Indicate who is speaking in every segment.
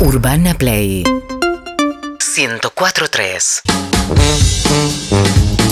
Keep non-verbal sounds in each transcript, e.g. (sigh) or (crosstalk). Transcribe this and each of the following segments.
Speaker 1: Urbana Play. 104.3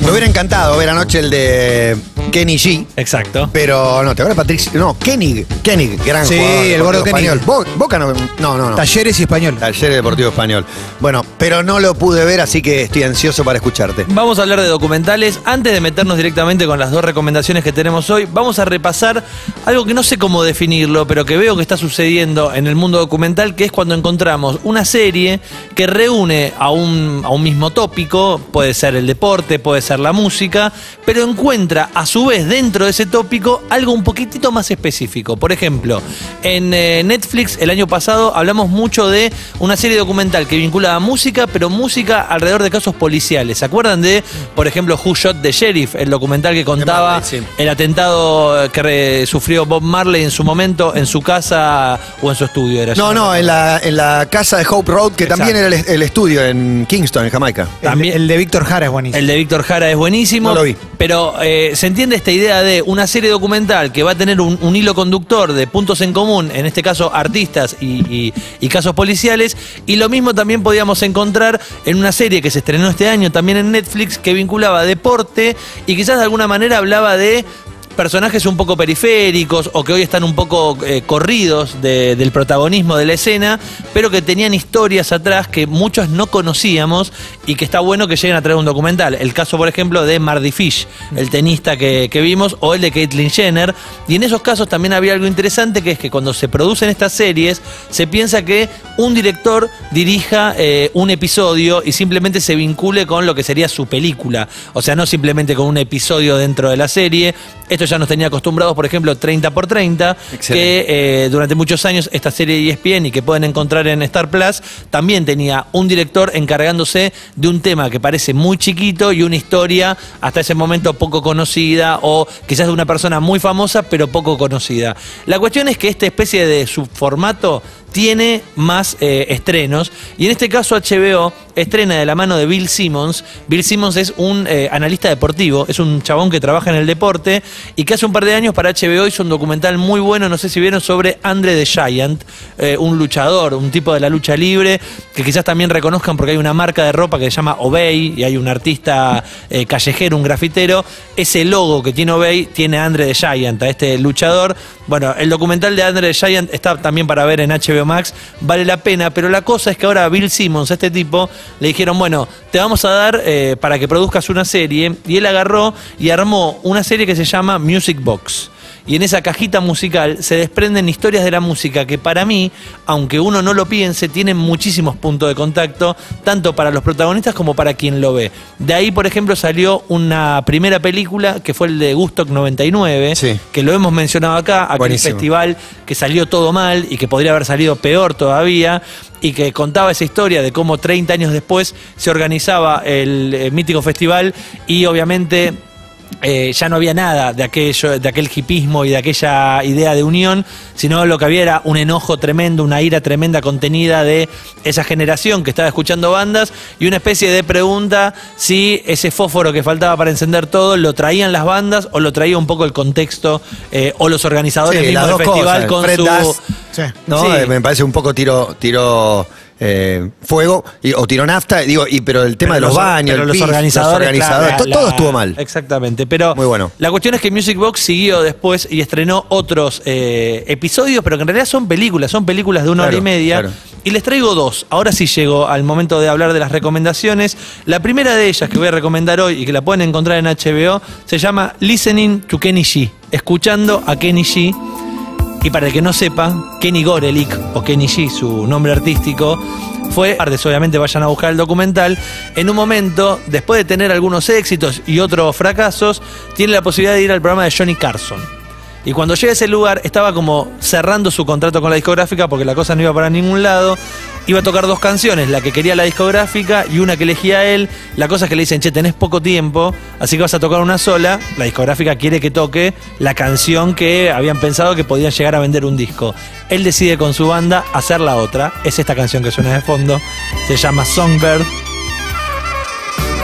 Speaker 2: Me hubiera encantado ver anoche el de Kenny G.
Speaker 3: Exacto.
Speaker 2: Pero no, te acuerdas Patricio. No, Kenny. Kenny, gran
Speaker 4: Sí,
Speaker 2: jugador.
Speaker 4: el
Speaker 2: Deportivo
Speaker 4: gordo Kenny.
Speaker 2: español. Bo- Boca no. No, no, no.
Speaker 4: Talleres y español.
Speaker 2: Taller Deportivo Español. Bueno, pero no lo pude ver, así que estoy ansioso para escucharte.
Speaker 3: Vamos a hablar de documentales. Antes de meternos directamente con las dos recomendaciones que tenemos hoy, vamos a repasar algo que no sé cómo definirlo, pero que veo que está sucediendo en el mundo documental, que es cuando encontramos una serie que reúne a un, a un mismo tópico, puede ser el deporte, puede ser la música, pero encuentra a su vez dentro de ese tópico algo un poquitito más específico. Por ejemplo, en eh, Netflix el año pasado hablamos mucho de una serie documental que vinculaba música, pero música alrededor de casos policiales. ¿Se acuerdan de, por ejemplo, Who Shot the Sheriff, el documental que contaba
Speaker 2: Marley, sí.
Speaker 3: el atentado que re- sufrió Bob Marley en su momento en su casa o en su estudio? Era
Speaker 2: No, no, en la, en la casa de Hope Road, que
Speaker 3: Exacto.
Speaker 2: también era el, el estudio en Kingston, en Jamaica.
Speaker 3: También-
Speaker 4: el, el de Víctor Jara es buenísimo.
Speaker 3: El de Víctor Jara es buenísimo.
Speaker 2: No lo vi.
Speaker 3: Pero eh, se entiende esta idea de una serie documental que va a tener un, hilo conductor de puntos en común, en este caso artistas y, y- y casos policiales. Y lo mismo también podíamos encontrar en una serie que se estrenó este año también en Netflix que vinculaba deporte y quizás de alguna manera hablaba de personajes un poco periféricos o que hoy están un poco eh, corridos de- del protagonismo de la escena, pero que tenían historias atrás que muchos no conocíamos y que está bueno que lleguen a traer un documental. El caso, por ejemplo, de Mardy Fish, el tenista que, que vimos, o el de Caitlyn Jenner. Y en esos casos también había algo interesante que es que cuando se producen estas series, se piensa que un director dirija eh, un episodio y simplemente se vincule con lo que sería su película. O sea, no simplemente con un episodio dentro de la serie. Esto ya nos tenía acostumbrados, por ejemplo, 30 por 30,
Speaker 2: Excelente.
Speaker 3: que eh, durante muchos años esta serie de ESPN y que pueden encontrar en Star Plus, también tenía un director encargándose de un tema que parece muy chiquito y una historia hasta ese momento poco conocida o quizás de una persona muy famosa pero poco conocida. La cuestión es que esta especie de subformato tiene más eh, estrenos y en este caso HBO estrena de la mano de Bill Simmons. Bill Simmons es un eh, analista deportivo, es un chabón que trabaja en el deporte y que hace un par de años para HBO hizo un documental muy bueno, no sé si vieron, sobre Andre the Giant, eh, un luchador, un tipo de la lucha libre, que quizás también reconozcan porque hay una marca de ropa que se llama Obey y hay un artista callejero, un grafitero. Ese logo que tiene Obey tiene Andre the Giant, a este luchador. Bueno, el documental de Andre Giant está también para ver en HBO Max, vale la pena, pero la cosa es que ahora a Bill Simmons, este tipo, le dijeron, bueno, te vamos a dar eh, para que produzcas una serie, y él agarró y armó una serie que se llama Music Box. Y en esa cajita musical se desprenden historias de la música que para mí, aunque uno no lo piense, tienen muchísimos puntos de contacto, tanto para los protagonistas como para quien lo ve. De ahí, por ejemplo, salió una primera película que fue el de Gustock 99,
Speaker 2: Sí.
Speaker 3: que lo hemos mencionado acá, aquel
Speaker 2: Buenísimo.
Speaker 3: festival que salió todo mal y que podría haber salido peor todavía, y que contaba esa historia de cómo 30 años después se organizaba el, eh, mítico festival y obviamente eh, ya no había nada de aquello, de aquel hipismo y de aquella idea de unión, sino lo que había era un enojo tremendo, una ira tremenda contenida de esa generación que estaba escuchando bandas y una especie de pregunta si ese fósforo que faltaba para encender todo lo traían las bandas o lo traía un poco el contexto eh, o los organizadores
Speaker 2: Sí,
Speaker 3: mismos
Speaker 2: las
Speaker 3: del festival
Speaker 2: cosas.
Speaker 3: con
Speaker 2: Fred
Speaker 3: su
Speaker 4: Sí.
Speaker 2: ¿no?
Speaker 3: Sí.
Speaker 2: Eh, Me parece un poco tiro, tiro eh, fuego y- o tiro nafta, digo, y, pero el tema
Speaker 3: Pero
Speaker 2: de los,
Speaker 3: los-
Speaker 2: baños,
Speaker 3: pero
Speaker 2: el
Speaker 3: los
Speaker 2: pis,
Speaker 3: organizadores,
Speaker 2: organizadores,
Speaker 3: claro,
Speaker 2: to-
Speaker 3: la-
Speaker 2: todo
Speaker 3: la-
Speaker 2: estuvo mal.
Speaker 3: Exactamente, pero
Speaker 2: Muy bueno.
Speaker 3: la cuestión es que Music Box siguió después y estrenó otros eh, episodios, pero que en realidad son películas, son películas de una
Speaker 2: Claro,
Speaker 3: hora y media.
Speaker 2: claro.
Speaker 3: Y les traigo dos. Ahora sí llego al momento de hablar de las recomendaciones. La primera de ellas que voy a recomendar hoy y que la pueden encontrar en HBO se llama Listening to Kenny G. Escuchando a Kenny G. Y para el que no sepa, Kenny Gorelick, o Kenny G, su nombre artístico, fue, obviamente vayan a buscar el documental, en un momento, después de tener algunos éxitos y otros fracasos, tiene la posibilidad de ir al programa de Johnny Carson. Y cuando llega a ese lugar, estaba como cerrando su contrato con la discográfica porque la cosa no iba para ningún lado. Iba a tocar dos canciones, la que quería la discográfica y una que elegía él. La cosa es que le dicen, che, tenés poco tiempo, así que vas a tocar una sola. La discográfica quiere que toque la canción que habían pensado que podían llegar a vender un disco. Él decide con su banda hacer la otra. Es esta canción que suena de fondo. Se llama Songbird.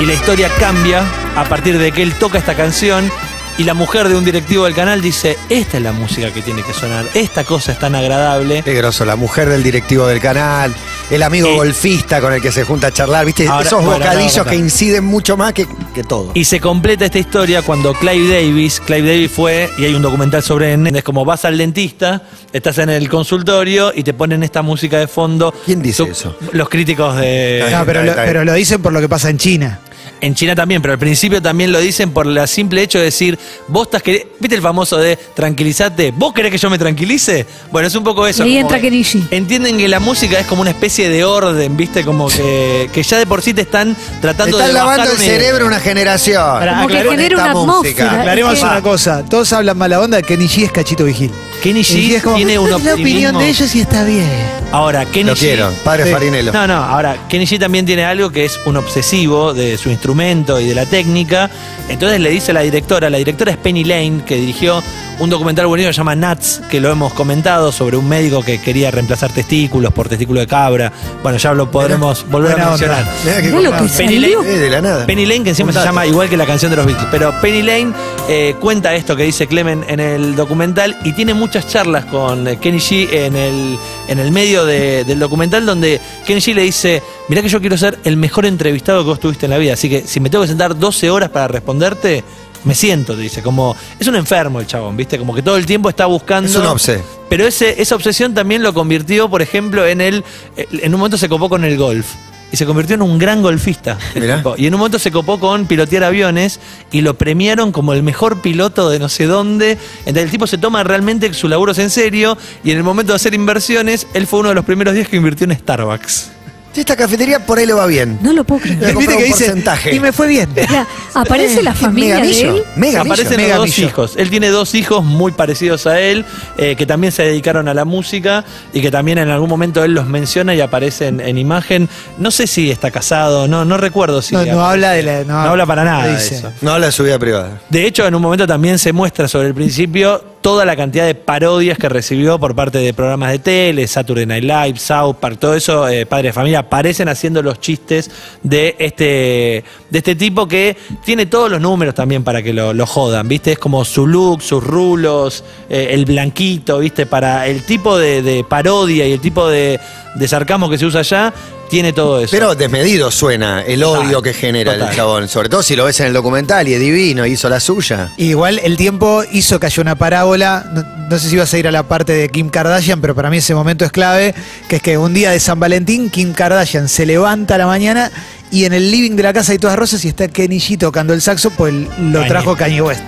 Speaker 3: Y la historia cambia a partir de que él toca esta canción y la mujer de un directivo del canal dice, esta es la música que tiene que sonar, esta cosa es tan agradable.
Speaker 2: Qué groso, la mujer del directivo del canal, el amigo
Speaker 3: Y-
Speaker 2: golfista con el que se junta a charlar, ¿viste?
Speaker 3: Ahora-
Speaker 2: Esos
Speaker 3: bueno,
Speaker 2: bocadillos que inciden mucho más que, que todo.
Speaker 3: Y se completa esta historia cuando Clive Davis, Clive Davis fue, y hay un documental sobre él, es como vas al dentista, estás en el consultorio y te ponen esta música de fondo.
Speaker 2: ¿Quién dice
Speaker 3: Tú-
Speaker 2: eso?
Speaker 3: Los críticos de...
Speaker 1: No, pero,
Speaker 2: bien,
Speaker 1: lo,
Speaker 2: está bien.
Speaker 1: pero lo dicen por lo que pasa en China.
Speaker 3: En China también, pero al principio también lo dicen por el simple hecho de decir, vos estás queri- ¿viste el famoso de tranquilizate? ¿Vos querés que yo me tranquilice? Bueno, es un poco eso.
Speaker 4: Y entra
Speaker 3: que
Speaker 4: Kenichi.
Speaker 3: Entienden que la música es como una especie de orden, ¿viste? Como que, que ya de por sí te están tratando
Speaker 2: Están
Speaker 3: de bajar
Speaker 2: lavando el cerebro una generación.
Speaker 4: Como que genera una
Speaker 2: música.
Speaker 4: atmósfera.
Speaker 1: Aclaremos
Speaker 4: Es que-
Speaker 1: una cosa. Todos hablan mala onda que Kenny G es cachito vigil.
Speaker 3: Kenny G
Speaker 1: es como,
Speaker 3: tiene un
Speaker 1: "Esta es la opinión
Speaker 3: optimismo".
Speaker 1: de ellos y está bien.
Speaker 3: Ahora, Kenny
Speaker 2: Lo
Speaker 3: G-
Speaker 2: quiero, padre
Speaker 1: Sí.
Speaker 2: Farinello.
Speaker 3: No, no, ahora, Kenny G también tiene algo que es un obsesivo de su instrumento y de la técnica. Entonces le dice a la directora, la directora es Penny Lane, que dirigió un documental buenísimo que se llama Nuts, que lo hemos comentado, sobre un médico que quería reemplazar testículos por testículo de cabra. Bueno, ya lo podremos volver a mencionar.
Speaker 2: Mirá que
Speaker 4: Mirá lo que
Speaker 3: Penny. Lane-
Speaker 2: Eh, de la nada.
Speaker 3: Penny Lane, que encima se llama igual que la canción de los Beatles. Pero Penny Lane eh, cuenta esto que dice Clemen en el documental y tiene muchas charlas con eh, Kenny G en el, en el medio de- del documental donde Kenny G le dice, mirá que yo quiero ser el mejor entrevistado que vos tuviste en la vida, así que si me tengo que sentar 12 horas para responderte, me siento, te dice, como es un enfermo el chabón, ¿viste? Como que todo el tiempo está buscando...
Speaker 2: Es un obse.
Speaker 3: Pero ese, esa obsesión también lo convirtió, por ejemplo, en el. En un momento se copó con el golf. Y se convirtió en un gran golfista. (laughs) Y en un momento se copó con pilotear aviones y lo premiaron como el mejor piloto de no sé dónde. Entonces el tipo se toma realmente sus laburos en serio y en el momento de hacer inversiones, él fue uno de los primeros días que invirtió en Starbucks.
Speaker 2: Esta cafetería por ahí le va bien.
Speaker 4: No lo puedo creer.
Speaker 2: Voy a comprar
Speaker 1: Viste que
Speaker 2: un
Speaker 1: dice,
Speaker 2: porcentaje.
Speaker 1: y me fue bien. (laughs)
Speaker 4: Mira, aparece la (laughs) familia de él.
Speaker 2: megamillo.
Speaker 3: Aparecen
Speaker 1: Mega
Speaker 3: los dos hijos. Él tiene dos hijos muy parecidos a él, eh, que también se dedicaron a la música y que también en algún momento él los menciona y aparecen en imagen. No sé si está casado, no, no recuerdo si.
Speaker 1: No, no habla de la. No,
Speaker 3: No habla para nada de
Speaker 1: dice.
Speaker 3: eso.
Speaker 2: No habla de su vida privada.
Speaker 3: De hecho, en un momento también se muestra sobre el principio toda la cantidad de parodias que recibió por parte de programas de tele, Saturday Night Live, South Park, todo eso, eh, Padre de Familia, aparecen haciendo los chistes de este, de este tipo que tiene todos los números también para que lo, jodan, ¿viste? Es como su look, sus rulos, eh, el blanquito, ¿viste? Para el tipo de parodia y el tipo de, de sarcasmo que se usa allá, tiene todo eso.
Speaker 2: Pero desmedido suena el odio
Speaker 3: Total,
Speaker 2: que genera el chabón. Sobre todo si lo ves en el documental y es divino, hizo la suya.
Speaker 1: Igual el tiempo hizo que haya una parábola. No, no sé si ibas a ir a la parte de Kim Kardashian, pero para mí ese momento es clave. Que es que un día de San Valentín, Kim Kardashian se levanta a la mañana y en el living de la casa hay todas rosas y está Kenny G tocando el saxo, pues lo
Speaker 3: Kanye.
Speaker 1: trajo Kanye West.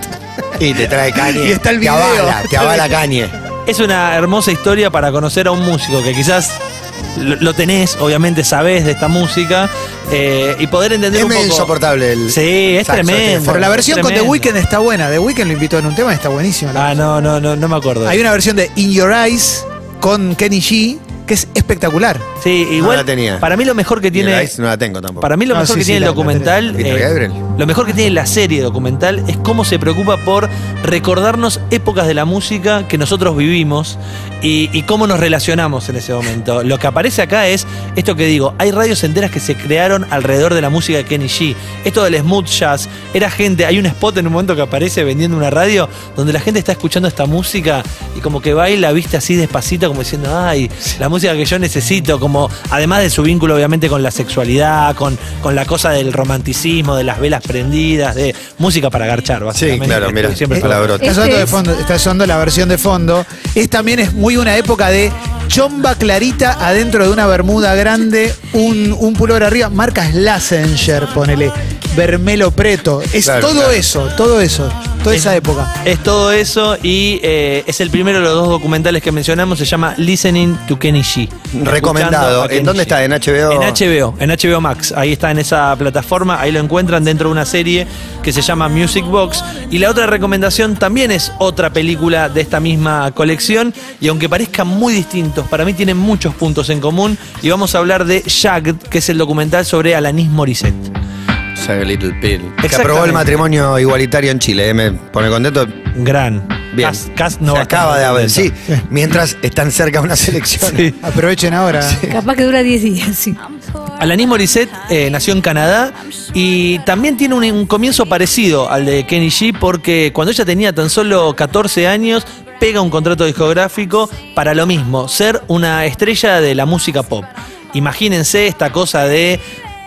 Speaker 2: Y te trae cañe. (laughs)
Speaker 1: Y está el
Speaker 2: Te
Speaker 1: video.
Speaker 2: avala, te avala (laughs) cañe.
Speaker 3: Es una hermosa historia para conocer a un músico que quizás lo, lo tenés, obviamente sabés de esta música eh, y poder entender
Speaker 2: Es
Speaker 3: un poco.
Speaker 2: insoportable el.
Speaker 3: Sí, es
Speaker 2: saxo,
Speaker 3: tremendo.
Speaker 1: Pero la versión con The
Speaker 3: Tremendo.
Speaker 1: Weeknd está buena. The Weeknd lo invitó en un tema y está buenísima. la
Speaker 3: Ah, no, no, no, no me acuerdo.
Speaker 1: Hay una versión de In Your Eyes con Kenny G que es espectacular.
Speaker 3: Sí, igual.
Speaker 2: la tenía.
Speaker 3: Para mí lo mejor que tiene.
Speaker 2: Ice no la tengo tampoco.
Speaker 3: Para mí lo
Speaker 1: No,
Speaker 3: mejor
Speaker 1: sí,
Speaker 3: que
Speaker 1: sí,
Speaker 3: tiene
Speaker 1: la-
Speaker 3: el
Speaker 1: la
Speaker 3: documental,
Speaker 2: tenés. Gabriel.
Speaker 3: Lo mejor que tiene la serie documental es cómo se preocupa por recordarnos épocas de la música que nosotros vivimos y, cómo nos relacionamos en ese momento. Lo que aparece acá es esto que digo, hay radios enteras que se crearon alrededor de la música de Kenny G. Esto del smooth jazz, era gente, hay un spot en un momento que aparece vendiendo una radio donde la gente está escuchando esta música y como que baila, viste así despacito, como diciendo, ay, la música que yo necesito, como además de su vínculo obviamente con la sexualidad, con, con la cosa del romanticismo, de las velas prendidas, de música para garchar, básicamente.
Speaker 2: claro, mira,
Speaker 3: Siempre
Speaker 2: es palabrota.
Speaker 1: Está
Speaker 4: Este
Speaker 1: sonando de
Speaker 4: es-
Speaker 1: fondo, está sonando la versión de fondo. Es también es muy una época de chomba clarita adentro de una bermuda grande, un, un pullover arriba, marca Slassenger, ponele, Vermelo Preto. Es
Speaker 2: Claro,
Speaker 1: todo
Speaker 2: claro.
Speaker 1: eso, todo eso, toda esa
Speaker 3: Es-
Speaker 1: época.
Speaker 3: Es todo eso y eh, es el primero de los dos documentales que mencionamos, se llama Listening to Kenny G.
Speaker 2: Recomendado. ¿En dónde
Speaker 3: G.
Speaker 2: está? ¿En HBO?
Speaker 3: En HBO, en HBO Max. Ahí está en esa plataforma, ahí lo encuentran dentro de una serie que se llama Music Box. Y la otra recomendación también es otra película de esta misma colección y aunque parezcan muy distintos, para mí tienen muchos puntos en común y vamos a hablar de Shagged, que es el documental sobre Alanis Morissette.
Speaker 2: Saga Little Pill. Que
Speaker 3: Exactamente.
Speaker 2: aprobó el matrimonio igualitario en Chile. ¿eh? Me pone contento.
Speaker 3: Gran.
Speaker 2: Bien.
Speaker 3: Cas- Cas no
Speaker 2: Se acaba de haber, sí. (laughs) Mientras están cerca unas elecciones.
Speaker 3: Sí.
Speaker 1: Aprovechen ahora.
Speaker 4: Capaz que dura 10 días, sí.
Speaker 3: Alanis Morissette eh, nació en Canadá y también tiene un, un comienzo parecido al de Kenny G porque cuando ella tenía tan solo 14 años pega un contrato discográfico para lo mismo, ser una estrella de la música pop. Imagínense esta cosa de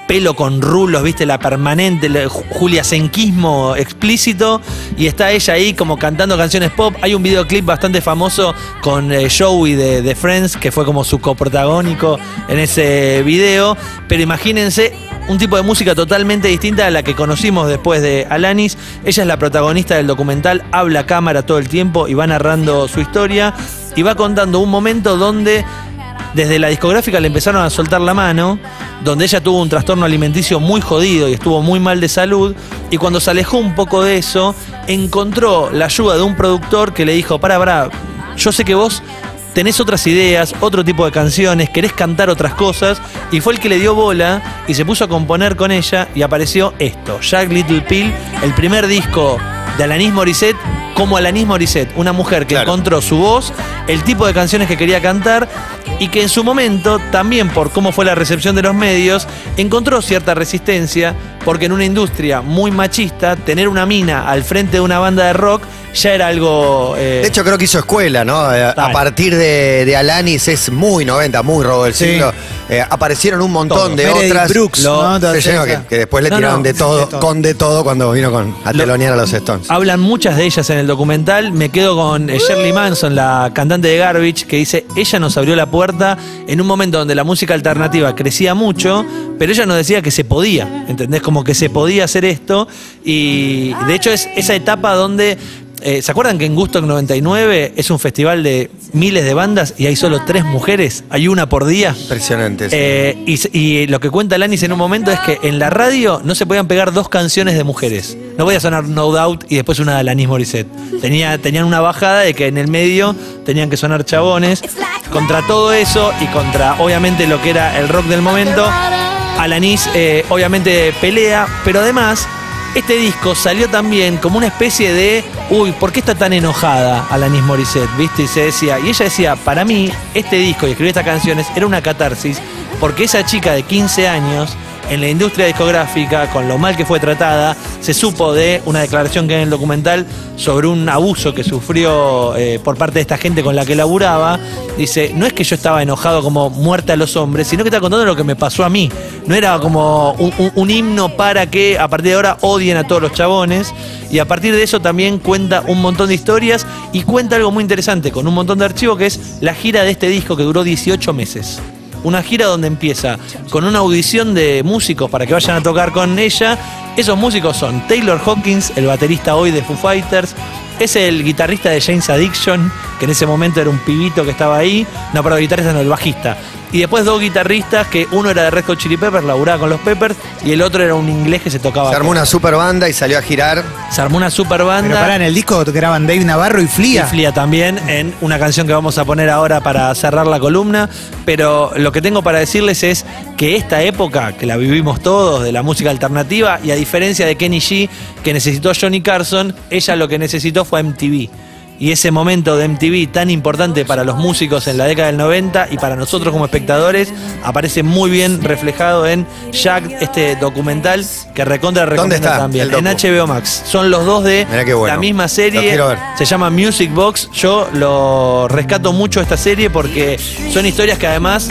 Speaker 3: pelo con rulos, viste, la permanente, el Julia Senquismo explícito, y está ella ahí como cantando canciones pop. Hay un videoclip bastante famoso con eh, Joey de, Friends, que fue como su coprotagónico en ese video, pero imagínense un tipo de música totalmente distinta a la que conocimos después de Alanis. Ella es la protagonista del documental, habla cámara todo el tiempo y va narrando su historia y va contando un momento donde desde la discográfica le empezaron a soltar la mano, donde ella tuvo un trastorno alimenticio muy jodido y estuvo muy mal de salud, y cuando se alejó un poco de eso, encontró la ayuda de un productor que le dijo, para, para, yo sé que vos tenés otras ideas, otro tipo de canciones, querés cantar otras cosas, y fue el que le dio bola y se puso a componer con ella y apareció esto, Jack Little Pill, el primer disco de Alanis Morissette como Alanis Morissette, una mujer que
Speaker 2: Claro.
Speaker 3: encontró su voz, el tipo de canciones que quería cantar y que en su momento, también por cómo fue la recepción de los medios, encontró cierta resistencia porque en una industria muy machista, tener una mina al frente de una banda de rock ya era algo... eh,
Speaker 2: De hecho, creo que hizo escuela, ¿no? Eh, A partir de, de Alanis es muy 90, muy robo del
Speaker 1: Sí.
Speaker 2: siglo. Eh, aparecieron un montón
Speaker 3: Todo.
Speaker 2: de
Speaker 1: Meredith
Speaker 2: otras.
Speaker 1: Brooks,
Speaker 3: Lo-
Speaker 1: ¿no?
Speaker 2: Que, que después le
Speaker 3: No,
Speaker 2: tiraron
Speaker 3: no,
Speaker 2: de todo,
Speaker 1: de todo.
Speaker 2: con de todo cuando vino con a
Speaker 3: Lo-
Speaker 2: telonear a los Stones.
Speaker 3: Hablan muchas de ellas en el documental. Me quedo con eh, Shirley Manson, la cantante de Garbage, que dice, ella nos abrió la puerta en un momento donde la música alternativa crecía mucho, pero ella nos decía que se podía, ¿entendés? Como que se podía hacer esto. Y de hecho es esa etapa donde... eh, ¿Se acuerdan que en Gusto 99 es un festival de miles de bandas y hay solo tres mujeres? Hay una por día.
Speaker 2: Impresionante. sí.
Speaker 3: Eh, y lo que cuenta Lanis en un momento es que en la radio no se podían pegar dos canciones de mujeres. No podía sonar No Doubt y después una de Alanis Morissette. Tenía, tenían una bajada de que en el medio tenían que sonar chabones. Contra todo eso y contra obviamente lo que era el rock del momento, Alanis eh, obviamente pelea, pero además este disco salió también como una especie de, uy, ¿por qué está tan enojada Alanis Morissette? ¿Viste? Y se decía, y ella decía, para mí, este disco y escribir estas canciones era una catarsis, porque esa chica de 15 años, en la industria discográfica, con lo mal que fue tratada, se supo de una declaración que hay en el documental sobre un abuso que sufrió eh, por parte de esta gente con la que laburaba. Dice, no es que yo estaba enojado como muerte a los hombres, sino que está contando lo que me pasó a mí. No era como un, un- un himno para que a partir de ahora odien a todos los chabones. Y a partir de eso también cuenta un montón de historias y cuenta algo muy interesante con un montón de archivos que es la gira de este disco que duró 18 meses. Una gira donde empieza con una audición de músicos para que vayan a tocar con ella. Esos músicos son Taylor Hawkins, el baterista hoy de Foo Fighters. Es el guitarrista de James Addiction, que en ese momento era un pibito que estaba ahí. No, pero guitarrista no, el bajista. Y después dos guitarristas, que uno era de Red Hot Chili Peppers, laburaba con los Peppers, y el otro era un inglés que se tocaba.
Speaker 2: Se armó
Speaker 3: con-
Speaker 2: una super banda y salió a girar.
Speaker 3: se armó una super
Speaker 1: Pero
Speaker 3: banda.
Speaker 1: pará, en el disco graban Dave Navarro y
Speaker 3: Y
Speaker 1: Flia.
Speaker 3: Flia también en una canción que vamos a poner ahora para cerrar la columna. Pero lo que tengo para decirles es que esta época, que la vivimos todos, de la música alternativa, y a diferencia de Kenny G, que necesitó Johnny Carson, ella lo que necesitó fue MTV. Y ese momento de MTV tan importante para los músicos en la década del 90 y para nosotros como espectadores aparece muy bien reflejado en Jack, este documental que recontra
Speaker 2: ¿Dónde
Speaker 3: recomiendo
Speaker 2: está
Speaker 3: también.
Speaker 2: el
Speaker 3: En? HBO Max. Son los dos de
Speaker 2: bueno.
Speaker 3: la misma serie. Se llama Music Box. Yo lo rescato mucho esta serie porque son historias que además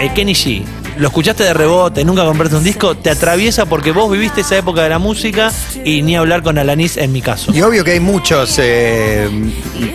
Speaker 3: eh, Kenny G. Lo escuchaste de rebote, nunca compraste un disco, te atraviesa porque vos viviste esa época de la música y ni hablar con Alanis en mi caso.
Speaker 2: Y obvio que hay muchos eh,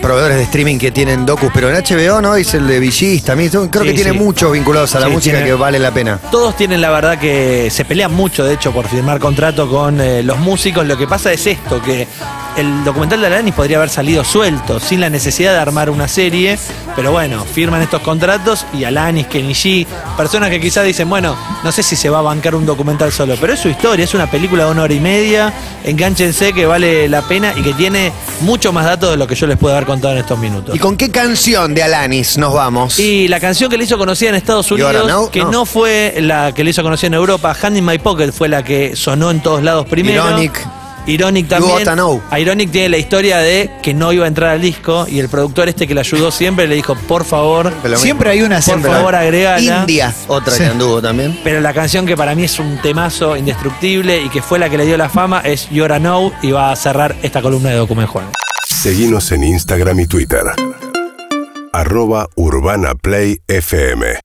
Speaker 2: proveedores de streaming que tienen docus, pero en HBO no es el de VGs también. Creo que tiene
Speaker 3: sí.
Speaker 2: muchos vinculados a la
Speaker 3: Sí,
Speaker 2: música
Speaker 3: tiene-
Speaker 2: que vale la pena.
Speaker 3: Todos tienen la verdad que se pelean mucho, de hecho, por firmar contrato con eh, los músicos. Lo que pasa es esto, que el documental de Alanis podría haber salido suelto, sin la necesidad de armar una serie, pero bueno, firman estos contratos y Alanis, Kenny G, personas que quizás dicen, bueno, no sé si se va a bancar un documental solo, pero es su historia, es una película de una hora y media, enganchense que vale la pena y que tiene mucho más datos de lo que yo les puedo haber contado en estos minutos.
Speaker 2: ¿Y con qué canción de Alanis nos vamos?
Speaker 3: Y la canción que le hizo conocida en Estados
Speaker 2: ¿Y ahora
Speaker 3: Unidos,
Speaker 2: no?
Speaker 3: que
Speaker 2: No.
Speaker 3: no. fue la que le hizo conocida en Europa, Hand in My Pocket fue la que sonó en todos lados primero.
Speaker 2: Ironic.
Speaker 3: Ironic también.
Speaker 2: know.
Speaker 3: Ironic tiene la historia de que no iba a entrar al disco y el productor este que le ayudó siempre le dijo, por favor,
Speaker 2: Siempre
Speaker 1: hay una
Speaker 3: por favor agregala.
Speaker 2: India, otra
Speaker 1: Sí.
Speaker 2: que anduvo también.
Speaker 3: Pero la canción que para mí es un temazo indestructible y que fue la que le dio la fama es Yora Know y va a cerrar esta columna de Document Juan.
Speaker 5: Seguinos en Instagram y Twitter. Arroba Urbana Play FM.